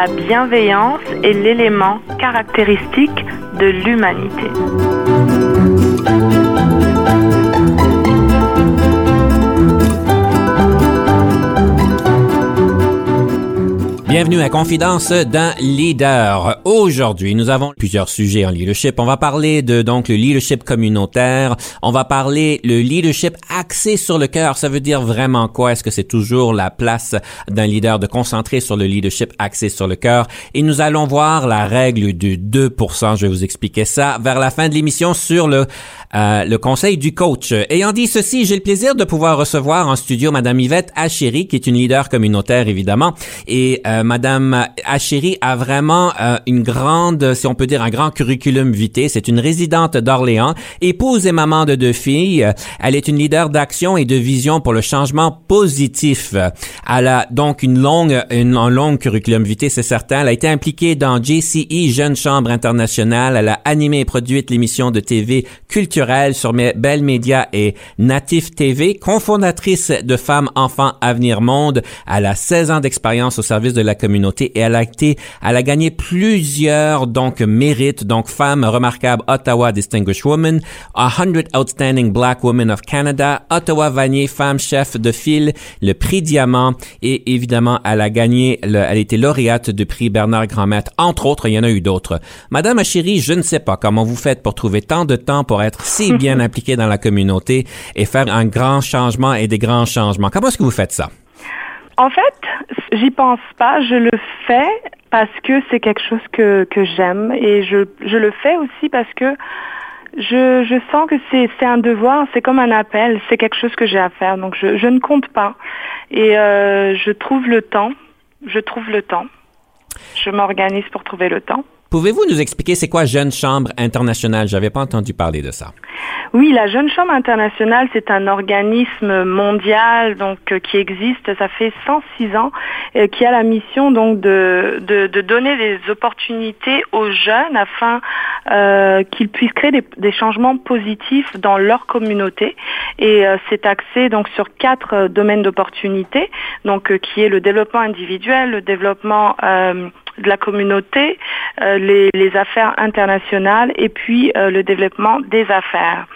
La bienveillance est l'élément caractéristique de l'humanité. Bienvenue à Confidence d'un leader. Aujourd'hui, nous avons plusieurs sujets en leadership. On va parler de donc le leadership communautaire. On va parler le leadership axé sur le cœur. Ça veut dire vraiment quoi? Est-ce que c'est toujours la place d'un leader de concentrer sur le leadership axé sur le cœur? Et nous allons voir la règle du 2%. Je vais vous expliquer ça vers la fin de l'émission sur le euh, le conseil du coach. Ayant dit ceci, j'ai le plaisir de pouvoir recevoir en studio Madame Yvette Achéry, qui est une leader communautaire évidemment, et euh, Madame Achéry a vraiment euh, une grande, si on peut dire, un grand curriculum vitae. C'est une résidente d'Orléans, épouse et maman de deux filles. Elle est une leader d'action et de vision pour le changement positif. Elle a donc une longue, une, un long curriculum vitae, c'est certain. Elle a été impliquée dans JCE, Jeune Chambre Internationale. Elle a animé et produit l'émission de TV Culture sur Bell Media et Natif TV, cofondatrice de Femmes, Enfants, Avenir Monde. Elle a 16 ans d'expérience au service de la communauté et elle a été, elle a gagné plusieurs, donc, mérites, donc, Femme remarquable Ottawa Distinguished Woman, 100 Outstanding Black Women of Canada, Ottawa Vanier Femme Chef de file, le prix Diamant et évidemment, elle a gagné, le, elle a été lauréate du prix Bernard Grandmaître, entre autres, il y en a eu d'autres. Madame Chérie, je ne sais pas comment vous faites pour trouver tant de temps pour être si bien impliqué dans la communauté et faire un grand changement et des grands changements. Comment est-ce que vous faites ça? En fait, j'y pense pas, je le fais parce que c'est quelque chose que, que j'aime et je, je le fais aussi parce que je, je sens que c'est, un devoir, c'est comme un appel, c'est quelque chose que j'ai à faire. Donc je, je ne compte pas et euh, je trouve le temps, je trouve le temps. Je m'organise pour trouver le temps. Pouvez-vous nous expliquer c'est quoi Jeune Chambre internationale? J'avais pas entendu parler de ça. Oui, la Jeune Chambre internationale, c'est un organisme mondial donc euh, qui existe, ça fait 106 ans, euh, qui a la mission donc de, de, de, donner des opportunités aux jeunes afin euh, qu'ils puissent créer des, des, changements positifs dans leur communauté. Et euh, c'est axé donc sur quatre domaines d'opportunités, donc qui est le développement individuel, le développement de la communauté, euh, les, affaires internationales et puis euh, le développement des affaires.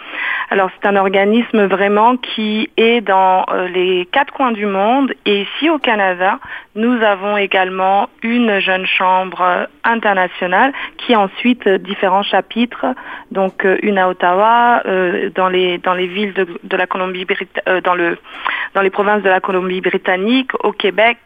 Alors c'est un organisme vraiment qui est dans euh, les quatre coins du monde et ici au Canada, nous avons également une jeune chambre internationale qui a ensuite différents chapitres, donc une à Ottawa, euh, dans les dans les villes de, de la Colombie euh, dans le dans les provinces de la Colombie-Britannique, au Québec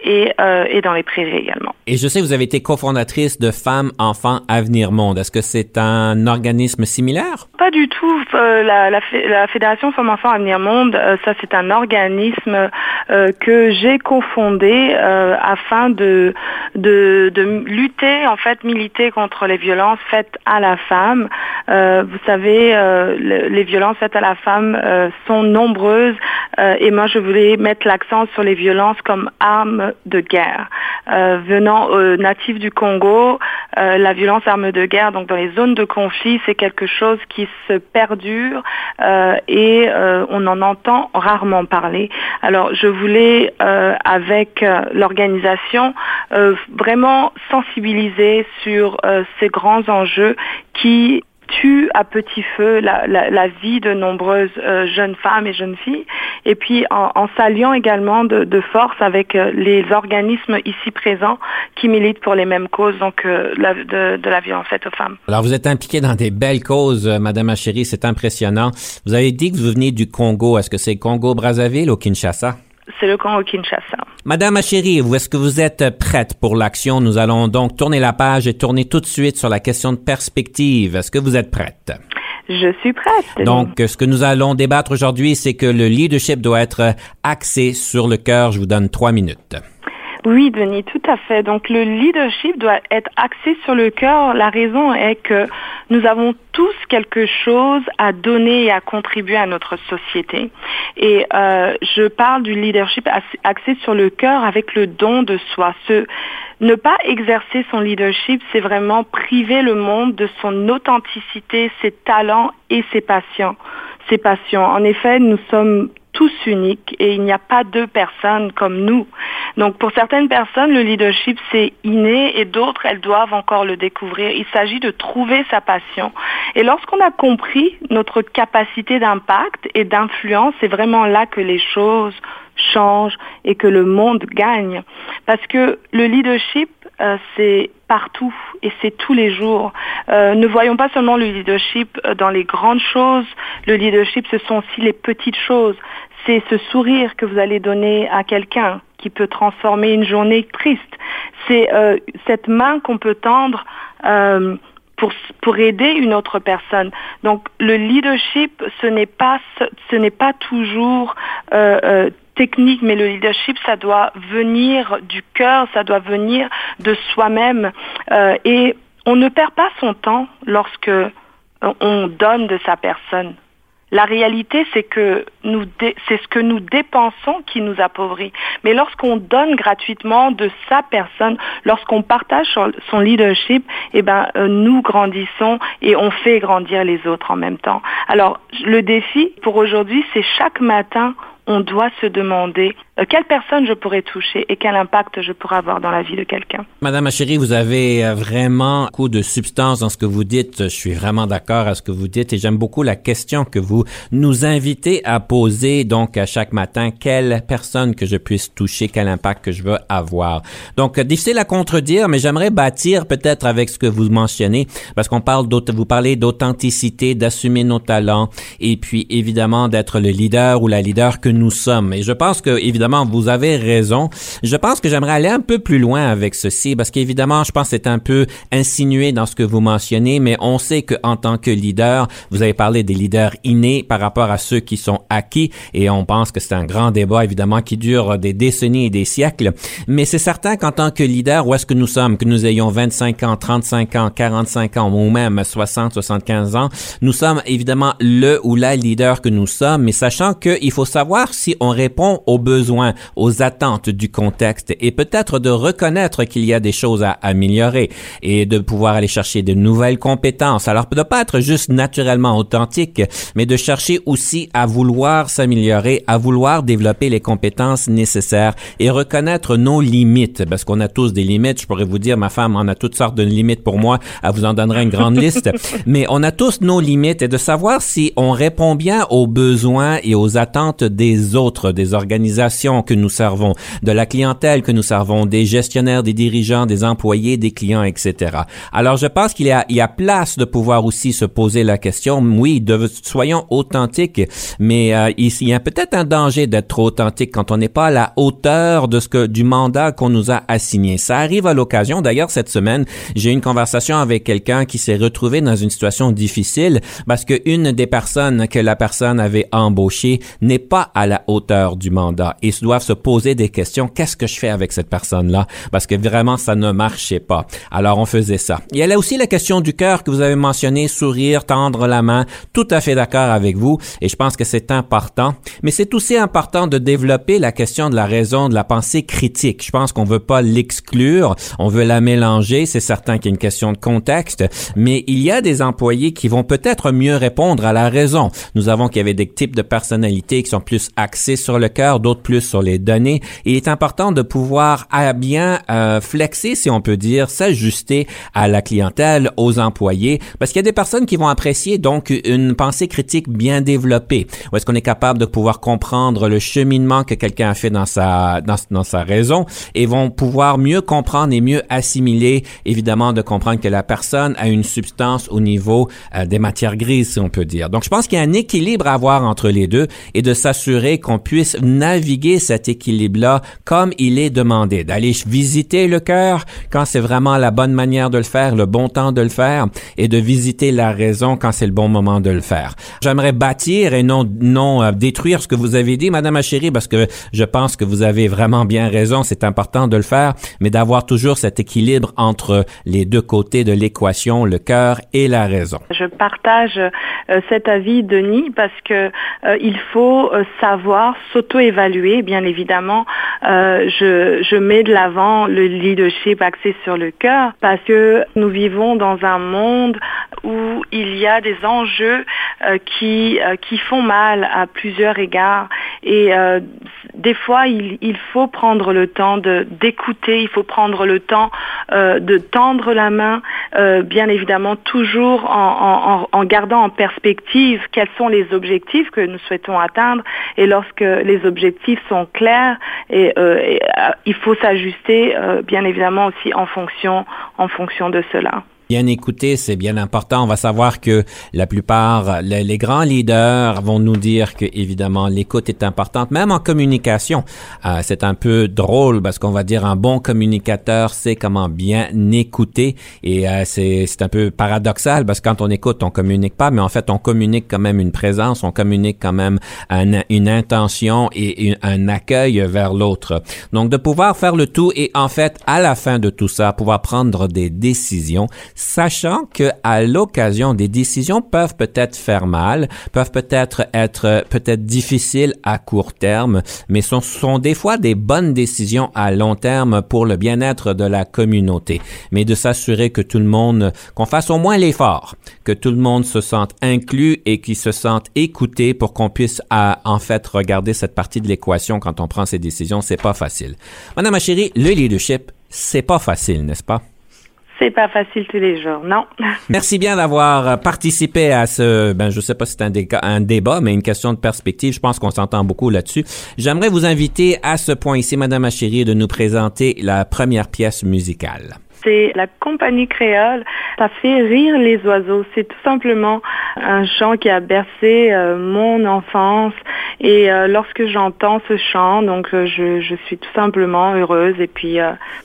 et, euh, et dans les prairies également. Et je sais que vous avez été cofondatrice de Femmes, Enfants, Avenir Monde. Est-ce que c'est un organisme similaire? Pas du tout. Euh, la, la, la, Fédération Femmes, Enfants, Avenir Monde, euh, ça c'est un organisme euh, que j'ai cofondé euh, afin de, de, de, lutter, en fait, militer contre les violences faites à la femme. vous savez, le, les violences faites à la femme sont nombreuses et moi je voulais mettre l'accent sur les violences comme arme de guerre. Euh, venant aux natifs du Congo, euh, la violence arme de guerre, donc dans les zones de conflit, c'est quelque chose qui se perdure euh, et on en entend rarement parler. Alors je voulais, avec l'organisation, vraiment sensibiliser sur ces grands enjeux qui tue à petit feu la, la, vie de nombreuses euh, jeunes femmes et jeunes filles, et puis en, s'alliant également de, force avec euh, les organismes ici présents qui militent pour les mêmes causes, donc euh, de, la violence faite aux femmes. Alors vous êtes impliquée dans des belles causes, Madame Achéry, c'est impressionnant. Vous avez dit que vous venez du Congo. Est-ce que c'est Congo-Brazzaville ou Kinshasa? C'est le camp au Kinshasa. Madame Achéry, est-ce que vous êtes prête pour l'action? Nous allons donc tourner la page et tourner tout de suite sur la question de perspective. Est-ce que vous êtes prête? Je suis prête. Donc, ce que nous allons débattre aujourd'hui, c'est que le leadership doit être axé sur le cœur. Je vous donne trois minutes. Oui, Denis, tout à fait. Donc le leadership doit être axé sur le cœur. La raison est que nous avons tous quelque chose à donner et à contribuer à notre société. Et euh, je parle du leadership axé sur le cœur avec le don de soi. Ce, ne pas exercer son leadership, c'est vraiment priver le monde de son authenticité, ses talents et ses passions. Ses passions. En effet, nous sommes tous uniques et il n'y a pas deux personnes comme nous. Donc pour certaines personnes, le leadership c'est inné et d'autres elles doivent encore le découvrir. Il s'agit de trouver sa passion. Et lorsqu'on a compris notre capacité d'impact et d'influence, c'est vraiment là que les choses changent et que le monde gagne. Parce que le leadership, euh, c'est partout et c'est tous les jours. Euh, ne voyons pas seulement le leadership euh, dans les grandes choses. Le leadership, ce sont aussi les petites choses. C'est ce sourire que vous allez donner à quelqu'un qui peut transformer une journée triste. C'est cette main qu'on peut tendre pour, pour aider une autre personne. Donc le leadership, ce n'est pas ce n'est pas toujours technique, mais le leadership, ça doit venir du cœur, ça doit venir de soi-même. Euh, et on ne perd pas son temps lorsque on donne de sa personne. La réalité, c'est que c'est ce que nous dépensons qui nous appauvrit. Mais lorsqu'on donne gratuitement de sa personne, lorsqu'on partage son leadership, eh ben, euh, nous grandissons et on fait grandir les autres en même temps. Alors, le défi pour aujourd'hui, c'est chaque matin, on doit se demander euh, quelle personne je pourrais toucher et quel impact je pourrais avoir dans la vie de quelqu'un. Madame Achéry, vous avez euh, vraiment beaucoup de substance dans ce que vous dites. Je suis vraiment d'accord à ce que vous dites et j'aime beaucoup la question que vous nous invitez à poser donc à chaque matin. Quelle personne que je puisse toucher, quel impact que je veux avoir? Donc, euh, difficile à contredire, mais j'aimerais bâtir peut-être avec ce que vous mentionnez parce qu'on parle vous parlez d'authenticité, d'assumer nos talents et puis évidemment d'être le leader ou la leader que nous sommes. Et je pense que, évidemment, vous avez raison. Je pense que j'aimerais aller un peu plus loin avec ceci parce qu'évidemment, je pense que c'est un peu insinué dans ce que vous mentionnez, mais on sait qu'en tant que leader, vous avez parlé des leaders innés par rapport à ceux qui sont acquis et on pense que c'est un grand débat, évidemment, qui dure des décennies et des siècles. Mais c'est certain qu'en tant que leader, où est-ce que nous sommes, que nous ayons 25 ans, 35 ans, 45 ans ou même 60, 75 ans, nous sommes évidemment le ou la leader que nous sommes, mais sachant qu'il faut savoir si on répond aux besoins, aux attentes du contexte et peut-être de reconnaître qu'il y a des choses à améliorer et de pouvoir aller chercher de nouvelles compétences. Alors, de pas être juste naturellement authentique, mais de chercher aussi à vouloir s'améliorer, à vouloir développer les compétences nécessaires et reconnaître nos limites, parce qu'on a tous des limites. Je pourrais vous dire, ma femme en a toutes sortes de limites pour moi. Elle vous en donnerait une grande liste. Mais on a tous nos limites et de savoir si on répond bien aux besoins et aux attentes des des autres, des organisations que nous servons, de la clientèle que nous servons, des gestionnaires, des dirigeants, des employés, des clients, etc. Alors, je pense qu'il y a, il y a place de pouvoir aussi se poser la question, oui, de, soyons authentiques, mais euh, il, y a peut-être un danger d'être trop authentique quand on n'est pas à la hauteur de ce que, du mandat qu'on nous a assigné. Ça arrive à l'occasion. D'ailleurs, cette semaine, j'ai eu une conversation avec quelqu'un qui s'est retrouvé dans une situation difficile parce que une des personnes que la personne avait embauchée n'est pas à la hauteur du mandat et doivent se poser des questions. Qu'est-ce que je fais avec cette personne-là? Parce que vraiment, ça ne marchait pas. Alors, on faisait ça. Il y a aussi la question du cœur que vous avez mentionné, sourire, tendre la main. Tout à fait d'accord avec vous et je pense que c'est important. Mais c'est aussi important de développer la question de la raison, de la pensée critique. Je pense qu'on veut pas l'exclure. On veut la mélanger. C'est certain qu'il y a une question de contexte, mais il y a des employés qui vont peut-être mieux répondre à la raison. Nous avons qu'il y avait des types de personnalités qui sont plus axés sur le cœur, d'autres plus sur les données. il est important de pouvoir à bien euh, flexer, si on peut dire, s'ajuster à la clientèle, aux employés, parce qu'il y a des personnes qui vont apprécier donc une pensée critique bien développée. Ou est-ce qu'on est capable de pouvoir comprendre le cheminement que quelqu'un a fait dans sa dans, dans, sa raison et vont pouvoir mieux comprendre et mieux assimiler, évidemment, de comprendre que la personne a une substance au niveau euh, des matières grises, si on peut dire. Donc, je pense qu'il y a un équilibre à avoir entre les deux et de s'assurer qu'on puisse naviguer cet équilibre-là comme il est demandé, d'aller visiter le cœur quand c'est vraiment la bonne manière de le faire, le bon temps de le faire, et de visiter la raison quand c'est le bon moment de le faire. J'aimerais bâtir et non non euh, détruire ce que vous avez dit, Madame Achéry, parce que je pense que vous avez vraiment bien raison. C'est important de le faire, mais d'avoir toujours cet équilibre entre les deux côtés de l'équation, le cœur et la raison. Je partage euh, cet avis, Denis, parce que euh, il faut savoir s'auto-évaluer. Bien évidemment, je, je mets de l'avant le leadership axé sur le cœur parce que nous vivons dans un monde où il y a des enjeux euh, qui, euh, qui font mal à plusieurs égards. Et euh, des fois, il, il, faut prendre le temps d'écouter, il faut prendre le temps de tendre la main, bien évidemment toujours en, en, en, gardant en perspective quels sont les objectifs que nous souhaitons atteindre. Et lorsque les objectifs sont clairs, et, et il faut s'ajuster, bien évidemment aussi en fonction, en fonction de cela bien écouter, c'est bien important. On va savoir que la plupart, les, grands leaders vont nous dire que évidemment l'écoute est importante, même en communication. Euh, c'est un peu drôle parce qu'on va dire un bon communicateur sait comment bien écouter et euh, c'est c'est un peu paradoxal parce que quand on écoute, on communique pas, mais en fait on communique quand même une présence, on communique quand même une intention et un accueil vers l'autre. Donc de pouvoir faire le tout et en fait à la fin de tout ça, pouvoir prendre des décisions sachant que à l'occasion des décisions peuvent peut-être faire mal, peuvent peut-être être peut-être difficiles à court terme, mais ce sont, des fois des bonnes décisions à long terme pour le bien-être de la communauté. Mais de s'assurer que tout le monde, qu'on fasse au moins l'effort, que tout le monde se sente inclus et qu'il se sente écouté pour qu'on puisse en fait regarder cette partie de l'équation quand on prend ces décisions, c'est pas facile. Madame ma chérie, le leadership, c'est pas facile, n'est-ce pas? C'est pas facile tous les jours, non. Merci bien d'avoir participé à ce, ben, je sais pas si c'est un, débat, mais une question de perspective. Je pense qu'on s'entend beaucoup là-dessus. J'aimerais vous inviter à ce point ici, Madame Achéry, de nous présenter la première pièce musicale c'est la compagnie créole. Ça fait rire les oiseaux. C'est tout simplement un chant qui a bercé euh, mon enfance. Et euh, lorsque j'entends ce chant, donc euh, je, je, suis tout simplement heureuse. Et puis,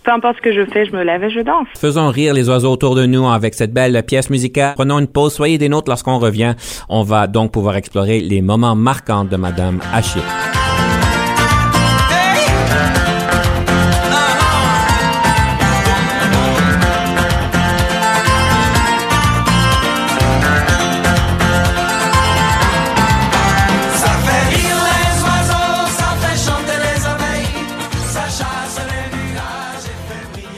peu importe ce que je fais, je me lève et je danse. Faisons rire les oiseaux autour de nous avec cette belle pièce musicale. Prenons une pause. Soyez des nôtres lorsqu'on revient. On va donc pouvoir explorer les moments marquants de Madame Haché.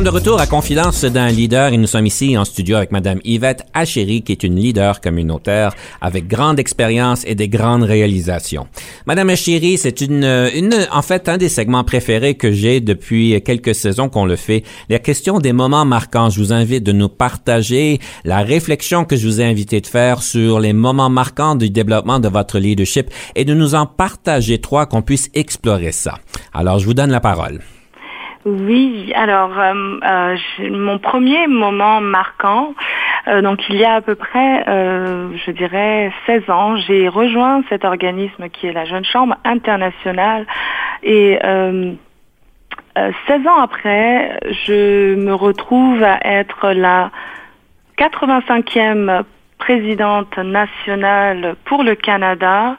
sommes de retour à Confidence d'un leader et nous sommes ici en studio avec Madame Yvette Achéry, qui est une leader communautaire avec grande expérience et des grandes réalisations. Madame Achéry, c'est une, une, en fait, un des segments préférés que j'ai depuis quelques saisons qu'on le fait. La question des moments marquants. Je vous invite de nous partager la réflexion que je vous ai invité de faire sur les moments marquants du développement de votre leadership et de nous en partager trois qu'on puisse explorer ça. Alors, je vous donne la parole. Oui, alors euh, euh, mon premier moment marquant, euh, donc il y a à peu près, je dirais, 16 ans, j'ai rejoint cet organisme qui est la Jeune Chambre internationale et 16 ans après, je me retrouve à être la 85e présidente nationale pour le Canada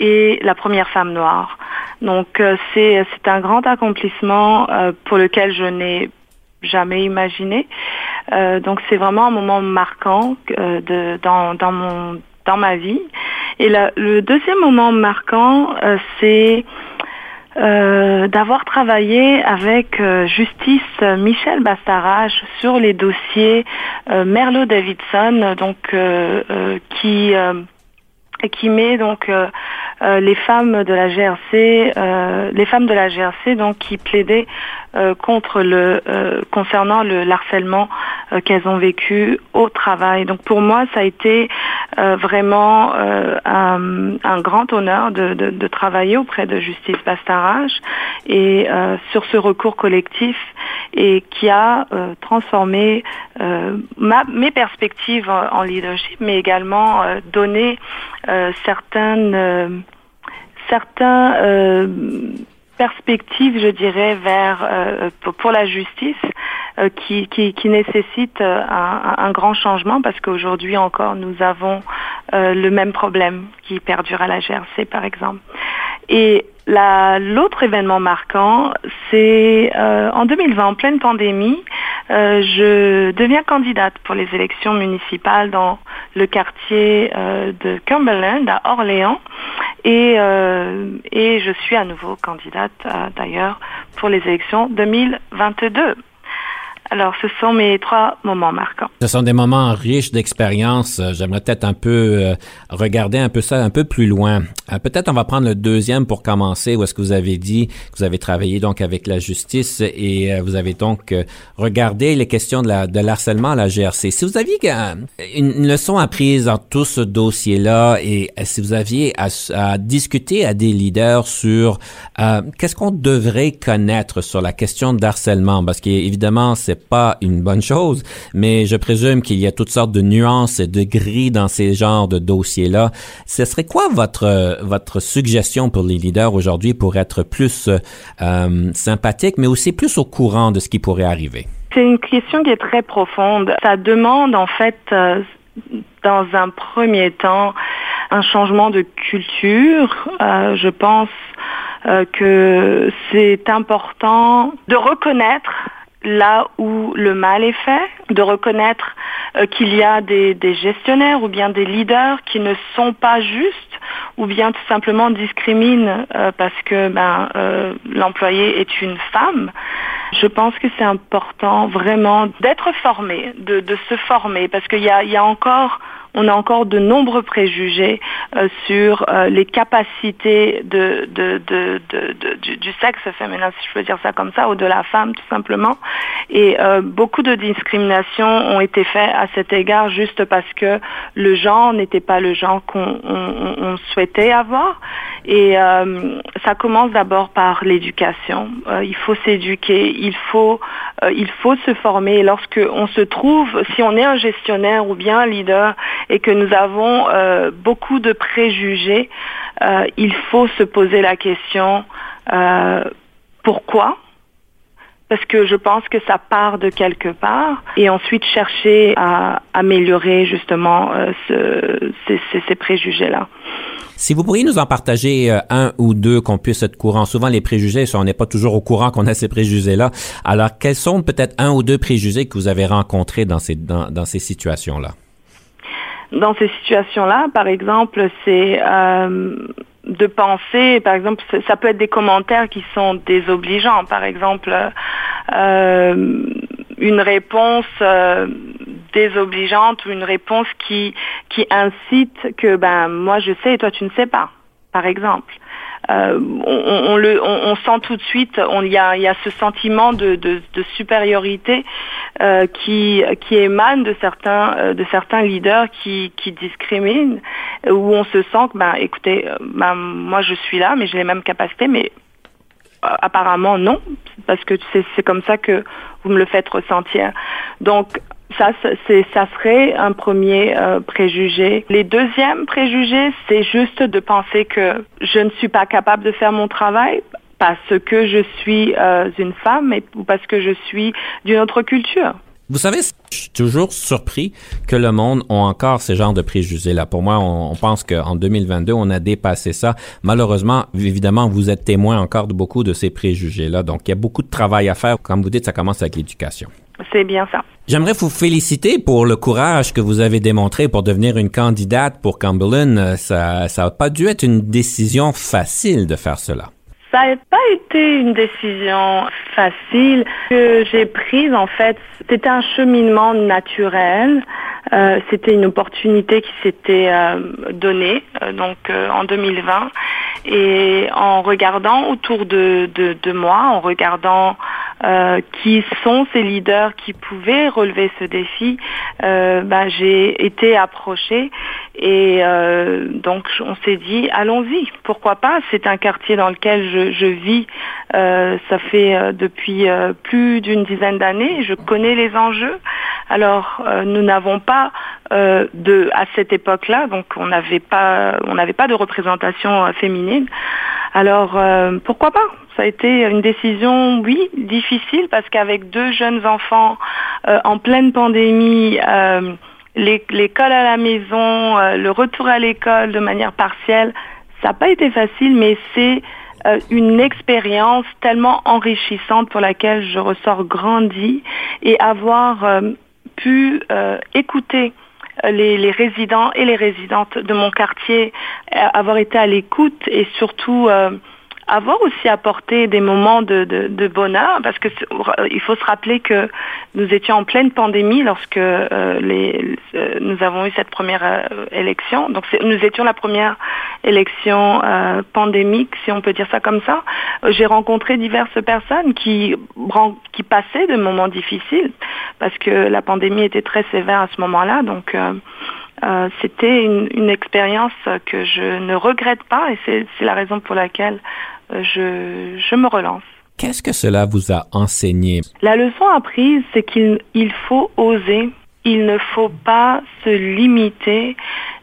et la première femme noire. Donc euh, c'est un grand accomplissement euh, pour lequel je n'ai jamais imaginé. Euh, donc c'est vraiment un moment marquant de dans dans mon dans ma vie. Et le deuxième moment marquant, c'est d'avoir travaillé avec Justice Michel Bastarache sur les dossiers Merlot Davidson, donc qui qui met donc euh, les femmes de la GRC, euh, les femmes de la GRC donc qui plaidaient euh, contre le concernant le harcèlement qu'elles ont vécu au travail. Donc pour moi, ça a été vraiment un, grand honneur de, de, travailler auprès de Justice Bastarage et sur ce recours collectif et qui a transformé ma, mes perspectives en, leadership, mais également donné certaines certains euh, perspectives, je dirais, vers euh, pour la justice euh, qui, qui, qui nécessite un, un, grand changement parce qu'aujourd'hui encore nous avons le même problème qui perdure à la GRC par exemple. Et l'autre événement marquant, c'est en 2020, en pleine pandémie, je deviens candidate pour les élections municipales dans le quartier de Cumberland à Orléans. Et, euh, et je suis à nouveau candidate euh, d'ailleurs pour les élections 2022. Alors, ce sont mes trois moments marquants. Ce sont des moments riches d'expérience. Euh, j'aimerais peut-être un peu euh, regarder un peu ça un peu plus loin. Euh, peut-être on va prendre le deuxième pour commencer, où est-ce que vous avez dit que vous avez travaillé donc avec la justice et vous avez donc regardé les questions de, la, de l'harcèlement à la GRC. Si vous aviez une, leçon apprise dans tout ce dossier-là et si vous aviez à, discuter à des leaders sur qu'est-ce qu'on devrait connaître sur la question d'harcèlement, parce qu'évidemment, c'est pas une bonne chose, mais je présume qu'il y a toutes sortes de nuances et de gris dans ces genres de dossiers-là. Ce serait quoi votre votre suggestion pour les leaders aujourd'hui pour être plus euh, sympathiques, mais aussi plus au courant de ce qui pourrait arriver? C'est une question qui est très profonde. Ça demande en fait, euh, dans un premier temps, un changement de culture. Euh, je pense que c'est important de reconnaître là où le mal est fait, de reconnaître euh, qu'il y a des, gestionnaires ou bien des leaders qui ne sont pas justes ou bien tout simplement discriminent euh, parce que ben, euh, l'employé est une femme. Je pense que c'est important vraiment d'être formé, de, se former parce qu'il y a, y a encore on a encore de nombreux préjugés euh, sur euh, les capacités du, sexe féminin, si je peux dire ça comme ça, ou de la femme tout simplement. Et euh, beaucoup de discriminations ont été faites à cet égard juste parce que le genre n'était pas le genre qu'on souhaitait avoir. Et ça commence d'abord par l'éducation. il faut s'éduquer, il faut, il faut se former. Lorsque on se trouve, si on est un gestionnaire ou bien un leader et que nous avons euh, beaucoup de préjugés, euh, il faut se poser la question euh, pourquoi parce que je pense que ça part de quelque part et ensuite chercher à améliorer justement ces, préjugés-là. Si vous pourriez nous en partager un ou deux qu'on puisse être courant, souvent les préjugés, on n'est pas toujours au courant qu'on a ces préjugés-là. Alors, quels sont peut-être un ou deux préjugés que vous avez rencontrés dans ces, dans ces situations-là? dans ces situations-là, par exemple, c'est euh, de penser, par exemple, ça peut être des commentaires qui sont désobligeants, par exemple, euh, une réponse euh, désobligeante ou une réponse qui qui incite que ben moi je sais et toi tu ne sais pas, par exemple. Euh, on, le, on, sent tout de suite, il y a, y a, ce sentiment de, de, supériorité euh, qui, qui émane de certains, euh, de certains leaders qui, qui discriminent, où on se sent que, ben, écoutez, ben, moi je suis là, mais j'ai les mêmes capacités, mais apparemment non, parce que c'est comme ça que vous me le faites ressentir. Donc ça, c'est, ça serait un premier euh, préjugé. Les deuxièmes préjugés, c'est juste de penser que je ne suis pas capable de faire mon travail parce que je suis euh, une femme ou parce que je suis d'une autre culture. Vous savez, je suis toujours surpris que le monde ait encore ce genre de préjugés-là. Pour moi, on, on pense qu'en 2022, on a dépassé ça. Malheureusement, évidemment, vous êtes témoin encore de beaucoup de ces préjugés-là. Donc, il y a beaucoup de travail à faire. Comme vous dites, ça commence avec l'éducation. C'est bien ça. J'aimerais vous féliciter pour le courage que vous avez démontré pour devenir une candidate pour Cumberland. Ça n'a pas dû être une décision facile de faire cela. Ça n'a pas été une décision facile que j'ai prise en fait. C'était un cheminement naturel. Euh, c'était une opportunité qui s'était euh, donnée euh, donc en 2020 et en regardant autour de, de, moi, en regardant qui sont ces leaders qui pouvaient relever ce défi, ben, j'ai été approchée et donc on s'est dit allons-y, pourquoi pas? C'est un quartier dans lequel je, je vis, ça fait depuis plus d'une dizaine d'années, je connais les enjeux. Alors nous n'avons pas euh, de à cette époque-là, donc on n'avait pas on n'avait pas de représentation euh, féminine. Alors euh, pourquoi pas? Ça a été une décision, oui, difficile parce qu'avec deux jeunes enfants en pleine pandémie. l'école à la maison, le retour à l'école de manière partielle, ça n'a pas été facile, mais c'est une expérience tellement enrichissante pour laquelle je ressors grandi et avoir pu euh, écouter euh, les, résidents et les résidentes de mon quartier, euh, avoir été à l'écoute et surtout avoir aussi apporté des moments de, de, bonheur, parce que il faut se rappeler que nous étions en pleine pandémie lorsque euh, les, euh, nous avons eu cette première euh, élection. Donc nous étions la première élection pandémique, si on peut dire ça comme ça. J'ai rencontré diverses personnes qui qui passaient de moments difficiles, parce que la pandémie était très sévère à ce moment-là. Donc c'était une, une expérience que je ne regrette pas et c'est la raison pour laquelle je, je me relance. Qu'est-ce que cela vous a enseigné? La leçon apprise, c'est qu'il il faut oser, il ne faut pas se limiter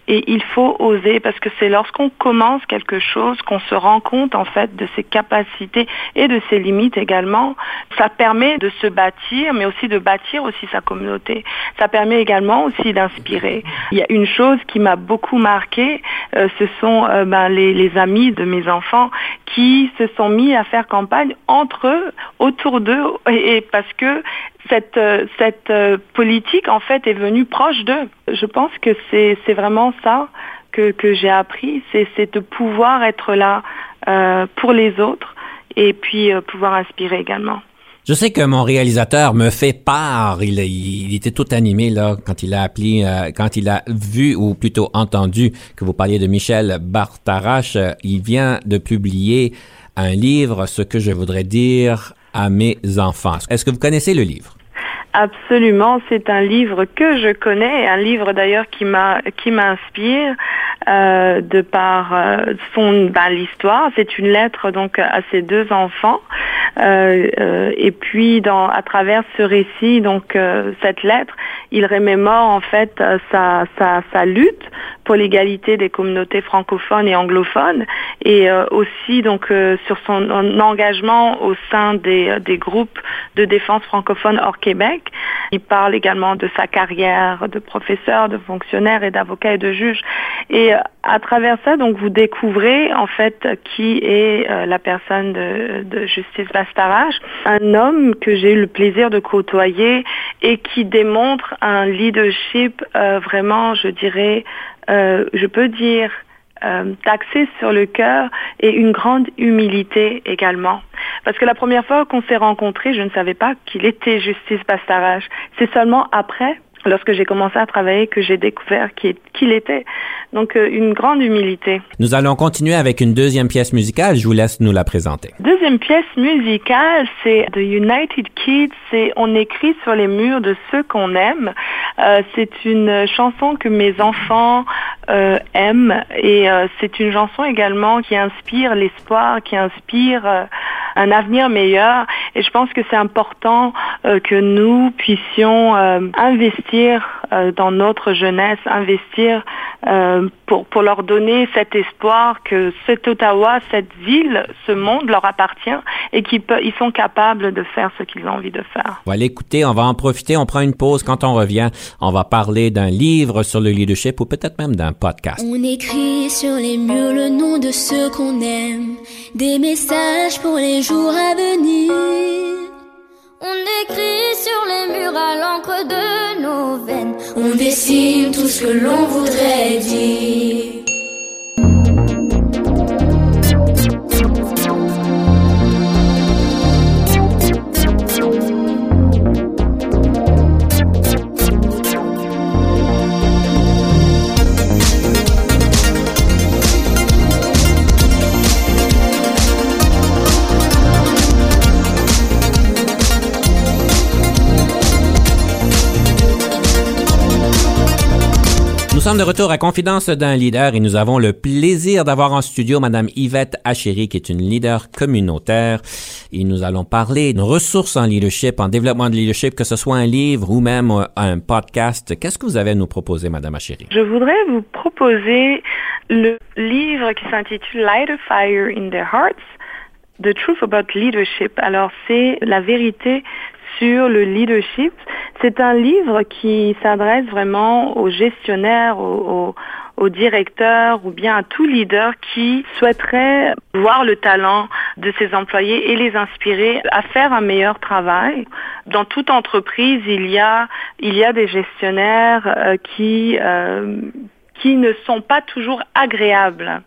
et il faut oser parce que c'est lorsqu'on commence quelque chose qu'on se rend compte en fait de ses capacités et de ses limites également. Ça permet de se bâtir, mais aussi de bâtir aussi sa communauté. Ça permet également aussi d'inspirer. Il y a une chose qui m'a beaucoup marqué, euh, ce sont euh, ben, les, les, amis de mes enfants qui se sont mis à faire campagne entre eux, autour d'eux, et, et parce que cette, euh, cette euh, politique, en fait, est venue proche d'eux. Je pense que c'est vraiment ça que, j'ai appris, c'est de pouvoir être là euh, pour les autres et puis pouvoir inspirer également. Je sais que mon réalisateur me fait part. Il, était tout animé là quand il a appelé, quand il a vu ou plutôt entendu que vous parliez de Michel Bartarache. Il vient de publier un livre, ce que je voudrais dire à mes enfants. Est-ce que vous connaissez le livre? Absolument, c'est un livre que je connais, un livre d'ailleurs qui m'a qui m'inspire euh, de par euh, son ben, l'histoire. C'est une lettre donc à ses deux enfants euh, et puis dans à travers ce récit donc cette lettre, il remémore en fait sa sa, sa lutte pour l'égalité des communautés francophones et anglophones. Et aussi donc sur son engagement au sein des des groupes de défense francophone hors Québec. Il parle également de sa carrière de professeur, de fonctionnaire et d'avocat et de juge. Et euh, à travers ça, donc vous découvrez en fait qui est euh, la personne de, Justice Bastarache, un homme que j'ai eu le plaisir de côtoyer et qui démontre un leadership euh, vraiment, je dirais, je peux dire euh, taxé sur le cœur et une grande humilité également. Parce que la première fois qu'on s'est rencontrés, je ne savais pas qu'il était Justice Pastarage. C'est seulement après lorsque j'ai commencé à travailler que j'ai découvert qui, qu'il était. Donc euh, une grande humilité. Nous allons continuer avec une deuxième pièce musicale. Je vous laisse nous la présenter. Deuxième pièce musicale, c'est The United Kids. C'est On écrit sur les murs de ceux qu'on aime. Euh, c'est une chanson que mes enfants euh, aiment et euh, c'est une chanson également qui inspire l'espoir, qui inspire euh, un avenir meilleur. Et je pense que c'est important que nous puissions investir dans notre jeunesse, investir pour, pour leur donner cet espoir que cet Ottawa, cette ville, ce monde leur appartient et qu'ils ils sont capables de faire ce qu'ils ont envie de faire. Voilà, écoutez, on va en profiter, on prend une pause. Quand on revient, on va parler d'un livre sur le leadership ou peut-être même d'un On écrit sur les murs le nom de ceux qu'on aime, des messages pour les jours à venir. On écrit sur les murs à l'encre de nos veines, on dessine tout ce que l'on voudrait dire. Sommes de retour à Confidence d'un leader et nous avons le plaisir d'avoir en studio Madame Yvette Achéry, qui est une leader communautaire. Et nous allons parler de ressources en leadership, en développement de leadership, que ce soit un livre ou même un podcast. Qu'est-ce que vous avez à nous proposer, Madame Achéry? Je voudrais vous proposer le livre qui s'intitule Light a Fire in Their Hearts, The Truth About Leadership. Alors, c'est la vérité sur le leadership. C'est un livre qui s'adresse vraiment aux gestionnaires, aux, directeurs ou bien à tout leader qui souhaiterait voir le talent de ses employés et les inspirer à faire un meilleur travail. Dans toute entreprise, il y a, il y a des gestionnaires euh, qui, euh, qui ne sont pas toujours agréables.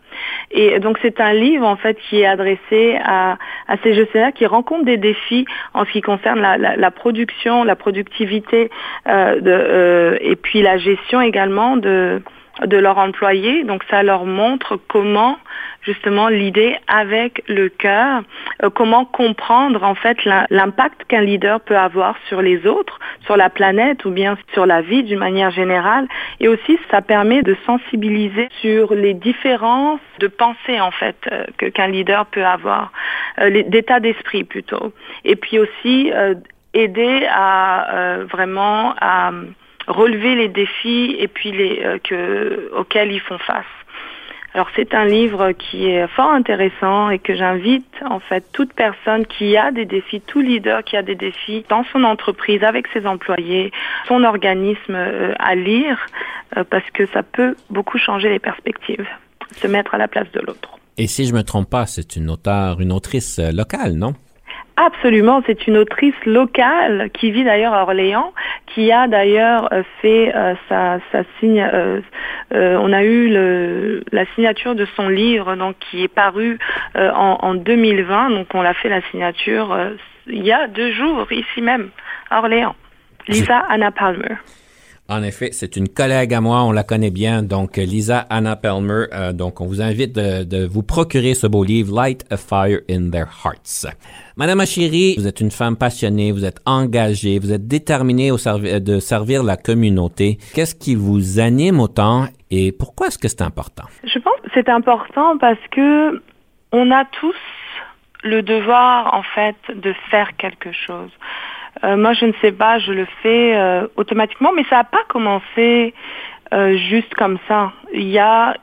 Et donc c'est un livre en fait qui est adressé à, à ces gestionnaires qui rencontrent des défis en ce qui concerne la, la, la production, la productivité euh, de, euh, et puis la gestion également de de leurs employés. Donc ça leur montre comment justement l'idée avec le cœur, euh, comment comprendre en fait l'impact qu'un leader peut avoir sur les autres, sur la planète ou bien sur la vie d'une manière générale. Et aussi ça permet de sensibiliser sur les différences de pensée en fait euh, qu'un leader peut avoir, euh, d'état d'esprit plutôt. Et puis aussi aider à vraiment à relever les défis et puis les, euh, que, auxquels ils font face. Alors c'est un livre qui est fort intéressant et que j'invite en fait toute personne qui a des défis, tout leader qui a des défis dans son entreprise, avec ses employés, son organisme euh, à lire euh, parce que ça peut beaucoup changer les perspectives, se mettre à la place de l'autre. Et si je me trompe pas, c'est une auteure, une autrice locale, non? Absolument, c'est une autrice locale qui vit d'ailleurs à Orléans, qui a d'ailleurs euh, fait euh, sa, sa signe. Euh, on a eu le, la signature de son livre, donc qui est paru en, en, 2020. Donc on l'a fait la signature il y a deux jours ici même à Orléans. Lisa Anna Palmer. En effet, c'est une collègue à moi, on la connaît bien, donc Lisa Anna Palmer. Euh, donc, on vous invite de, de, vous procurer ce beau livre, Light a Fire in Their Hearts. Madame Achiri, vous êtes une femme passionnée, vous êtes engagée, vous êtes déterminée au servi de servir la communauté. Qu'est-ce qui vous anime autant et pourquoi est-ce que c'est important? Je pense que c'est important parce que on a tous le devoir, en fait, de faire quelque chose. Euh, moi, je ne sais pas, je le fais euh, automatiquement, mais ça n'a pas commencé euh, juste comme ça. Il y a,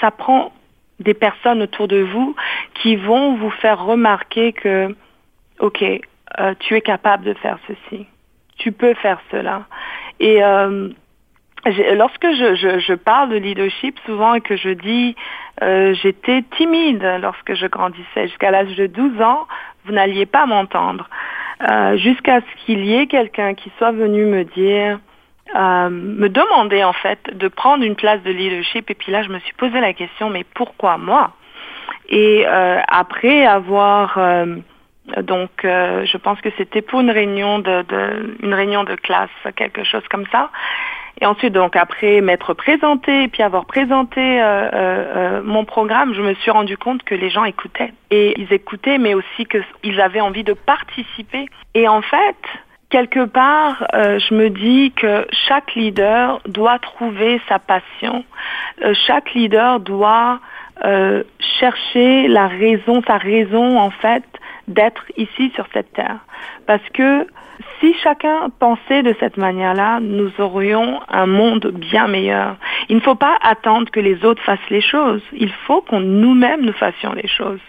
ça prend des personnes autour de vous qui vont vous faire remarquer que, ok, tu es capable de faire ceci, tu peux faire cela. Et lorsque je, je, je, parle de leadership, souvent et que je dis j'étais timide lorsque je grandissais, jusqu'à l'âge de 12 ans, vous n'alliez pas m'entendre. Euh, jusqu'à ce qu'il y ait quelqu'un qui soit venu me dire, euh, me demander en fait de prendre une place de leadership. Et puis là, je me suis posé la question, mais pourquoi moi? Et euh, après avoir donc, je pense que c'était pour une réunion de, de, une réunion de classe, quelque chose comme ça. Et ensuite, donc après m'être présenté et puis avoir présenté euh, euh, euh, mon programme, je me suis rendu compte que les gens écoutaient. Et ils écoutaient, mais aussi qu'ils avaient envie de participer. Et en fait, quelque part, je me dis que chaque leader doit trouver sa passion. chaque leader doit chercher la raison, sa raison en fait d'être ici sur cette terre. Parce que si chacun pensait de cette manière-là, nous aurions un monde bien meilleur. Il ne faut pas attendre que les autres fassent les choses. Il faut qu'on nous-mêmes nous fassions les choses.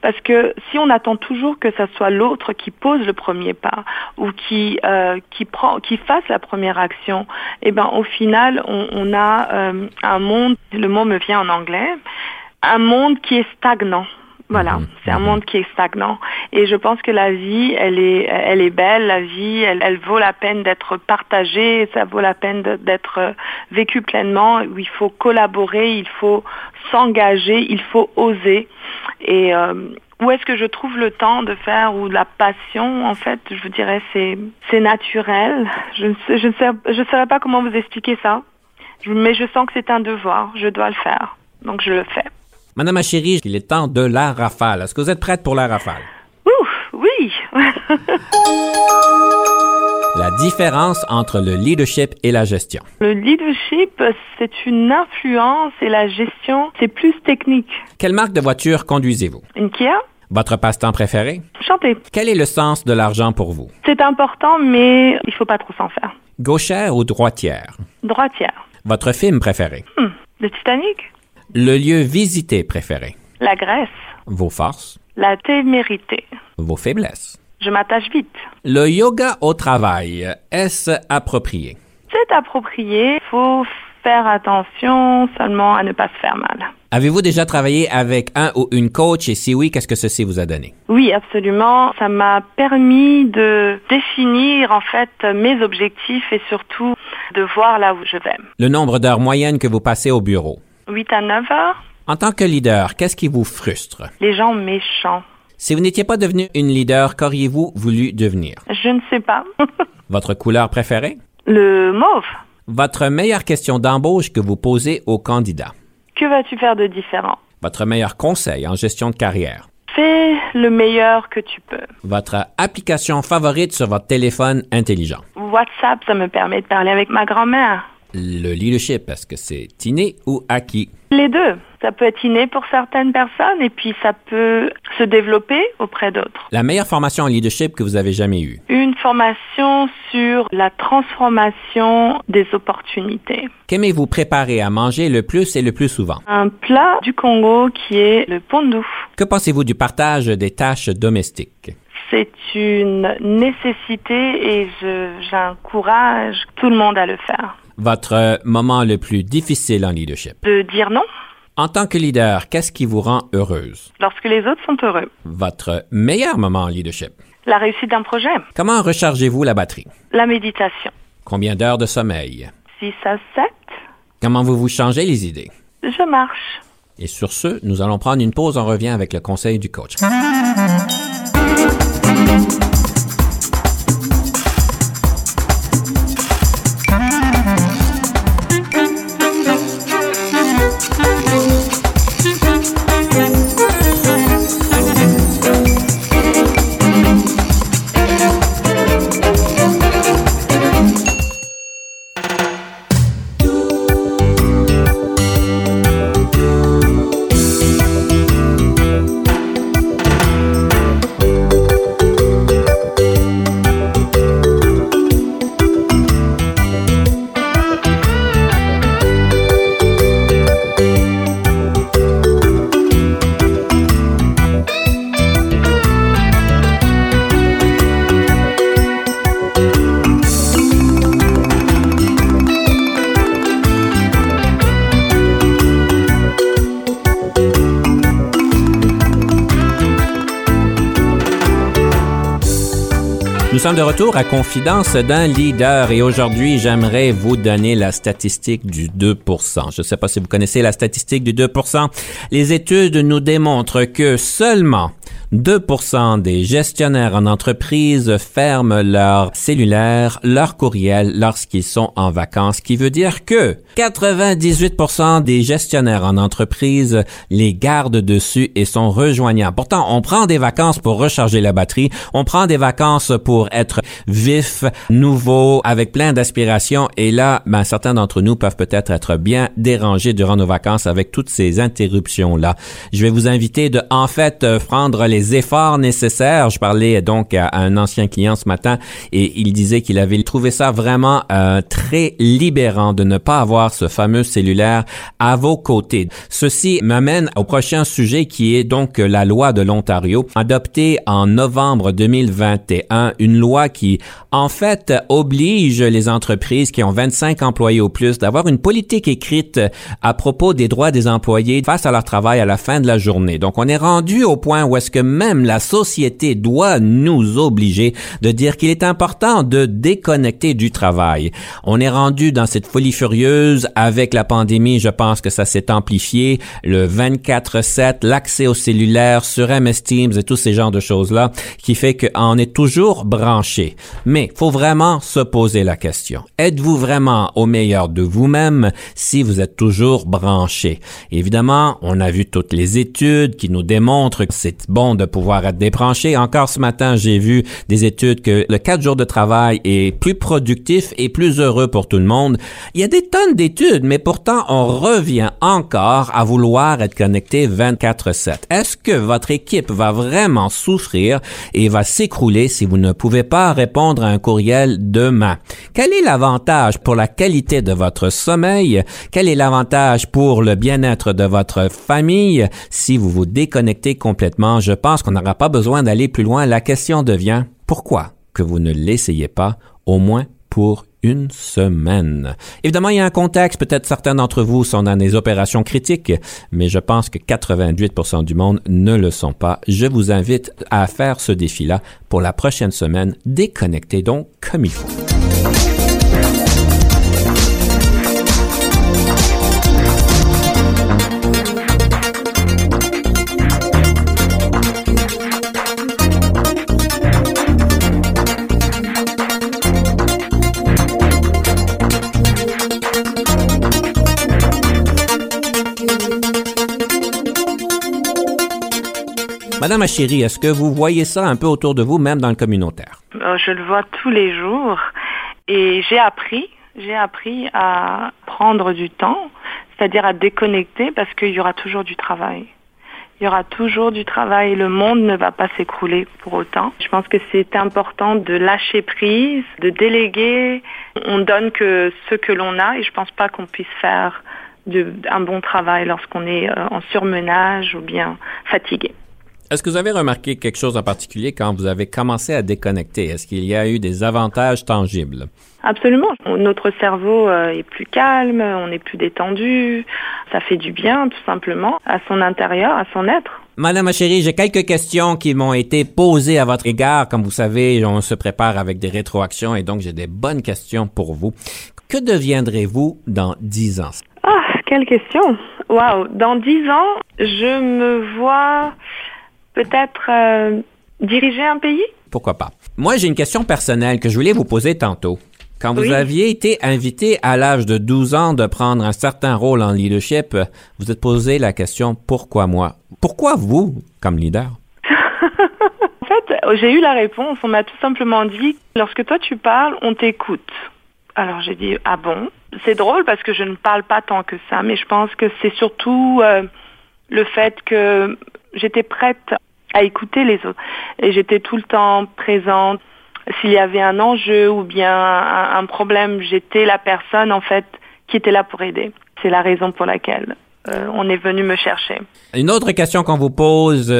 Parce que si on attend toujours que ce soit l'autre qui pose le premier pas ou qui euh, qui prend, qui fasse la première action, eh ben au final on, a euh, un monde. Le mot me vient en anglais. Un monde qui est stagnant. Voilà, mhm. c'est un mhm. monde qui est stagnant. Et je pense que la vie, elle est, elle est belle. La vie, elle, elle vaut la peine d'être partagée. Ça vaut la peine d'être euh, vécue pleinement. Où il faut collaborer, il faut s'engager, il faut oser. Et euh, où est-ce que je trouve le temps de faire ou la passion En fait, je vous dirais, c'est c'est naturel. Je ne sais, je ne sais, je saurais pas comment vous expliquer ça, mais je sens que c'est un devoir. Je dois le faire, donc je le fais. Madame Achéry, il est temps de la rafale. Est-ce que vous êtes prête pour la rafale? Ouf! oui. La différence entre le leadership et la gestion. Le leadership, c'est une influence et la gestion, c'est plus technique. Quelle marque de voiture conduisez-vous? Une Kia, Votre passe-temps préféré? chanter. Quel est le sens de l'argent pour vous? C'est important, mais il faut pas trop s'en faire. Gauchère ou droitière? Droitière. Votre film préféré? Hmm. Le Titanic, Le lieu visité préféré? la Grèce, Vos forces? la témérité. Vos faiblesses? Je m'attache vite. Le yoga au travail, est-ce approprié? C'est approprié. Faut faire attention seulement à ne pas se faire mal. Avez-vous déjà travaillé avec un ou une coach? Et si oui, qu'est-ce que ceci vous a donné? Oui, absolument. Ça m'a permis de définir en fait mes objectifs et surtout de voir là où je vais. Le nombre d'heures moyennes que vous passez au bureau. 8 à 9 heures, En tant que leader, qu'est-ce qui vous frustre? les gens méchants. Si vous n'étiez pas devenu une leader, qu'auriez-vous voulu devenir? Je ne sais pas. Votre couleur préférée? Le mauve. Votre meilleure question d'embauche que vous posez aux candidats? Que vas-tu faire de différent? Votre meilleur conseil en gestion de carrière? Fais le meilleur que tu peux. Votre application favorite sur votre téléphone intelligent? WhatsApp, ça me permet de parler avec ma grand-mère. Le leadership, est-ce que c'est inné ou acquis? Les deux. Ça peut être inné pour certaines personnes et puis ça peut se développer auprès d'autres. La meilleure formation en leadership que vous avez jamais eue? Une formation sur la transformation des opportunités. Qu'aimez-vous préparer à manger le plus et le plus souvent? Un plat du Congo qui est le pondou. Que pensez-vous du partage des tâches domestiques? C'est une nécessité et je- j'encourage tout le monde à le faire. Votre moment le plus difficile en leadership? De dire non En tant que leader, qu'est-ce qui vous rend heureuse? lorsque les autres sont heureux. Votre meilleur moment en leadership? La réussite d'un projet. Comment rechargez-vous la batterie? La méditation. Combien d'heures de sommeil? 6 à 7, Comment vous vous changez les idées? je marche. Et sur ce, nous allons prendre une pause. On revient avec le conseil du coach. Sommes de retour à Confidence d'un leader et aujourd'hui, j'aimerais vous donner la statistique du 2% Je ne sais pas si vous connaissez la statistique du 2% Les études nous démontrent que seulement 2% des gestionnaires en entreprise ferment leur cellulaire, leur courriel lorsqu'ils sont en vacances, ce qui veut dire que 98% des gestionnaires en entreprise les gardent dessus et sont rejoignables. Pourtant, on prend des vacances pour recharger la batterie, on prend des vacances pour être vif, nouveau, avec plein d'aspirations et là, ben, certains d'entre nous peuvent peut-être être bien dérangés durant nos vacances avec toutes ces interruptions-là. Je vais vous inviter de, en fait, euh, prendre les efforts nécessaires. Je parlais donc à un ancien client ce matin et il disait qu'il avait trouvé ça vraiment euh, très libérant de ne pas avoir ce fameux cellulaire à vos côtés. Ceci m'amène au prochain sujet qui est donc la loi de l'Ontario, adoptée en novembre 2021, une loi qui en fait oblige les entreprises qui ont 25 employés ou plus d'avoir une politique écrite à propos des droits des employés face à leur travail à la fin de la journée. Donc on est rendu au point où est-ce que même la société doit nous obliger de dire qu'il est important de déconnecter du travail. On est rendu dans cette folie furieuse avec la pandémie, je pense que ça s'est amplifié, le 24/7, l'accès au cellulaire sur MS Teams et tous ces genres de choses-là qui fait qu'on est toujours branché. Mais faut vraiment se poser la question. Êtes-vous vraiment au meilleur de vous-même si vous êtes toujours branché? Évidemment, on a vu toutes les études qui nous démontrent que c'est bon de pouvoir être débranché. Encore ce matin, j'ai vu des études que le quatre jours de travail est plus productif et plus heureux pour tout le monde. Il y a des tonnes d'études, mais pourtant, on revient encore à vouloir être connecté 24-7. Est-ce que votre équipe va vraiment souffrir et va s'écrouler si vous ne pouvez pas répondre à un courriel demain? Quel est l'avantage pour la qualité de votre sommeil? Quel est l'avantage pour le bien-être de votre famille si vous vous déconnectez complètement? Je pense qu'on n'aura pas besoin d'aller plus loin. La question devient pourquoi que vous ne l'essayez pas au moins pour une semaine? Évidemment, il y a un contexte. Peut-être certains d'entre vous sont dans des opérations critiques, mais je pense que 88% du monde ne le sont pas. Je vous invite à faire ce défi-là pour la prochaine semaine. Déconnectez donc comme il faut. Madame Achéry, est-ce que vous voyez ça un peu autour de vous, même dans le communautaire? Euh, je le vois tous les jours et j'ai appris, j'ai appris à prendre du temps, c'est-à-dire à déconnecter parce qu'il y aura toujours du travail. Il y aura toujours du travail. Le monde ne va pas s'écrouler pour autant. Je pense que c'est important de lâcher prise, de déléguer. On donne que ce que l'on a et je pense pas qu'on puisse faire un bon travail lorsqu'on est euh, en surmenage ou bien fatigué. Est-ce que vous avez remarqué quelque chose en particulier quand vous avez commencé à déconnecter? Est-ce qu'il y a eu des avantages tangibles? Absolument. Notre cerveau euh, est plus calme, on est plus détendu. Ça fait du bien, tout simplement, à son intérieur, à son être. Madame ma chérie, j'ai quelques questions qui m'ont été posées à votre égard. Comme vous savez, on se prépare avec des rétroactions et donc j'ai des bonnes questions pour vous. Que deviendrez-vous dans dix ans? Ah, quelle question! Wow! Dans dix ans, je me vois peut-être euh, diriger un pays? Pourquoi pas. Moi, j'ai une question personnelle que je voulais vous poser tantôt. Quand vous aviez été invité à l'âge de 12 ans de prendre un certain rôle en leadership, vous êtes posé la question pourquoi moi? Pourquoi vous comme leader? En fait, j'ai eu la réponse. On m'a tout simplement dit lorsque toi tu parles, on t'écoute. Alors j'ai dit ah bon? C'est drôle parce que je ne parle pas tant que ça, mais je pense que c'est surtout euh, le fait que j'étais prête à écouter les autres. Et j'étais tout le temps présente. S'il y avait un enjeu ou bien un, problème, j'étais la personne en fait qui était là pour aider. C'est la raison pour laquelle euh, on est venu me chercher. Une autre question qu'on vous pose,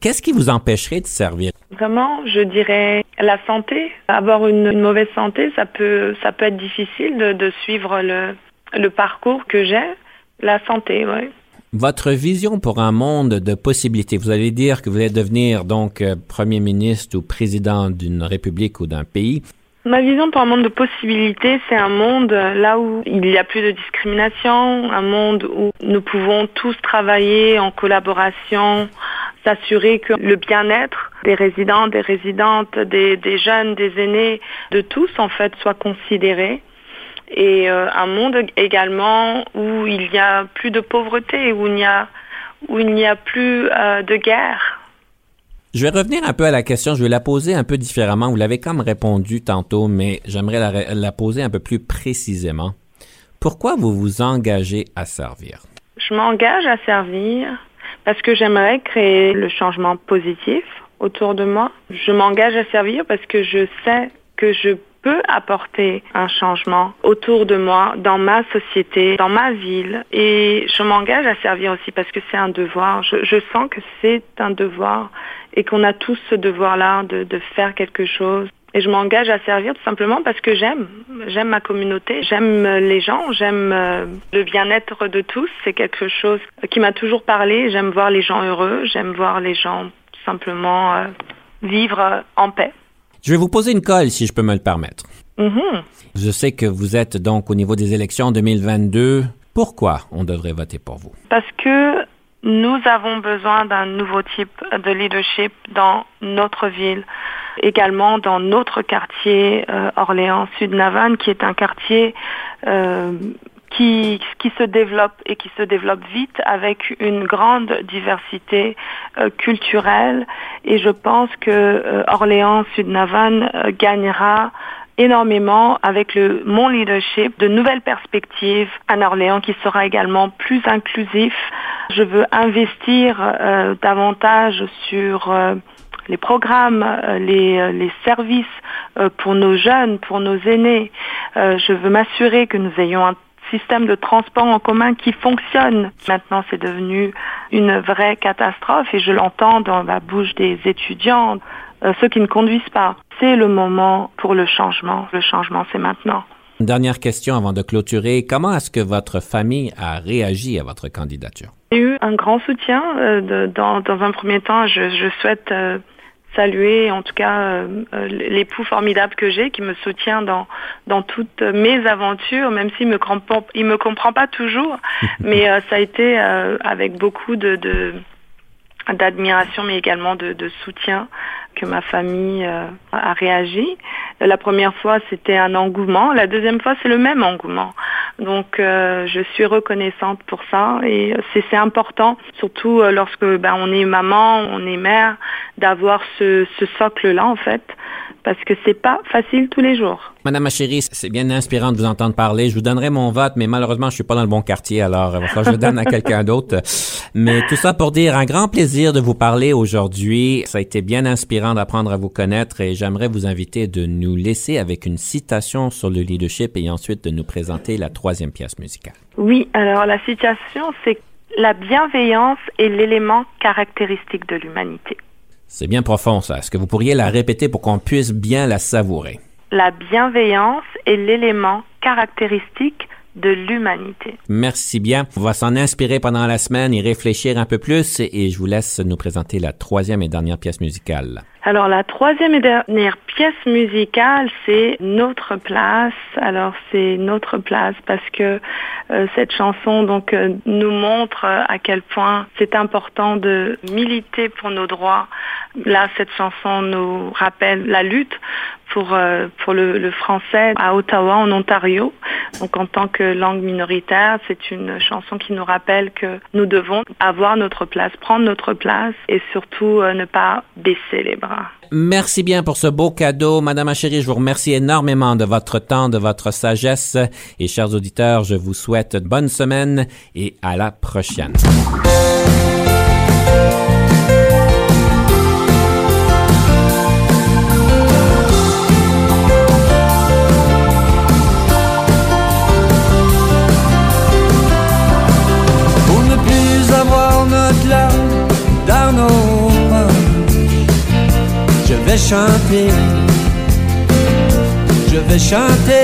qu'est-ce qui vous empêcherait de servir? Vraiment, je dirais la santé. Avoir une, mauvaise santé, ça peut, ça peut être difficile de, de suivre le, le parcours que j'ai. La santé, oui. Votre vision pour un monde de possibilités, vous allez dire que vous allez devenir donc euh, Premier ministre ou président d'une république ou d'un pays. Ma vision pour un monde de possibilités, c'est un monde là où il n'y a plus de discrimination, un monde où nous pouvons tous travailler en collaboration, s'assurer que le bien-être des résidents, des résidentes, des jeunes, des aînés, de tous en fait soit considéré et euh, un monde également où il n'y a plus de pauvreté, où il n'y a, où il n'y a plus euh, de guerre. Je vais revenir un peu à la question, je vais la poser un peu différemment. Vous l'avez comme répondu tantôt, mais j'aimerais la, la poser un peu plus précisément. Pourquoi vous vous engagez à servir? Je m'engage à servir parce que j'aimerais créer le changement positif autour de moi. Je m'engage à servir parce que je sais que je peux apporter un changement autour de moi, dans ma société, dans ma ville. Et je m'engage à servir aussi parce que c'est un devoir. Je, sens que c'est un devoir et qu'on a tous ce devoir-là de, faire quelque chose. Et je m'engage à servir tout simplement parce que j'aime. J'aime ma communauté, j'aime les gens, j'aime euh, le bien-être de tous. C'est quelque chose qui m'a toujours parlé. J'aime voir les gens heureux, j'aime voir les gens simplement euh, vivre en paix. Je vais vous poser une colle, si je peux me le permettre. Mm-hmm. Je sais que vous êtes donc au niveau des élections 2022. Pourquoi on devrait voter pour vous? Parce que nous avons besoin d'un nouveau type de leadership dans notre ville, également dans notre quartier euh, Orléans Sud Navan, qui est un quartier euh, qui, qui se développe et qui se développe vite avec une grande diversité euh, culturelle et je pense que euh, Orléans Sud-Navan euh, gagnera énormément avec le mon leadership, de nouvelles perspectives, un Orléans qui sera également plus inclusif. Je veux investir davantage sur les programmes, les, les services pour nos jeunes, pour nos aînés. je veux m'assurer que nous ayons un système de transport en commun qui fonctionne. Maintenant, c'est devenu une vraie catastrophe et je l'entends dans la bouche des étudiants, euh, ceux qui ne conduisent pas. C'est le moment pour le changement. Le changement, c'est maintenant. Une dernière question avant de clôturer. Comment est-ce que votre famille a réagi à votre candidature? J'ai eu un grand soutien. Euh, dans, un premier temps, je, souhaite euh, saluer en tout cas euh, euh, l'époux formidable que j'ai qui me soutient dans dans toutes mes aventures même s'il me comprend il me comprend pas toujours mais euh, ça a été avec beaucoup de d'admiration mais également de, de, soutien que ma famille a réagi. La première fois c'était un engouement, la deuxième fois c'est le même engouement. Donc euh, je suis reconnaissante pour ça et c'est important, surtout euh, lorsque ben, on est maman, on est mère, d'avoir ce, ce socle-là en fait parce que c'est pas facile tous les jours. Madame ma chérie, c'est bien inspirant de vous entendre parler. Je vous donnerai mon vote, mais malheureusement, je suis pas dans le bon quartier, alors il je le donne à quelqu'un d'autre. Mais tout ça pour dire un grand plaisir de vous parler aujourd'hui. Ça a été bien inspirant d'apprendre à vous connaître et j'aimerais vous inviter de nous laisser avec une citation sur le leadership et ensuite de nous présenter la troisième pièce musicale. Oui, alors la citation, c'est la bienveillance est l'élément caractéristique de l'humanité. C'est bien profond, ça. Est-ce que vous pourriez la répéter pour qu'on puisse bien la savourer? La bienveillance est l'élément caractéristique de l'humanité. Merci bien. On va s'en inspirer pendant la semaine et réfléchir un peu plus et je vous laisse nous présenter la troisième et dernière pièce musicale. Alors la troisième et dernière pièce musicale, c'est Notre place. Alors c'est Notre place parce que euh, cette chanson donc euh, nous montre à quel point c'est important de militer pour nos droits. Là, cette chanson nous rappelle la lutte pour, euh, le, français à Ottawa, en Ontario. Donc en tant que langue minoritaire, c'est une chanson qui nous rappelle que nous devons avoir notre place, prendre notre place et surtout euh, ne pas baisser les bras. Merci bien pour ce beau cadeau. Madame chérie, je vous remercie énormément de votre temps, de votre sagesse. Et chers auditeurs, je vous souhaite bonne semaine et à la prochaine. Je vais chanter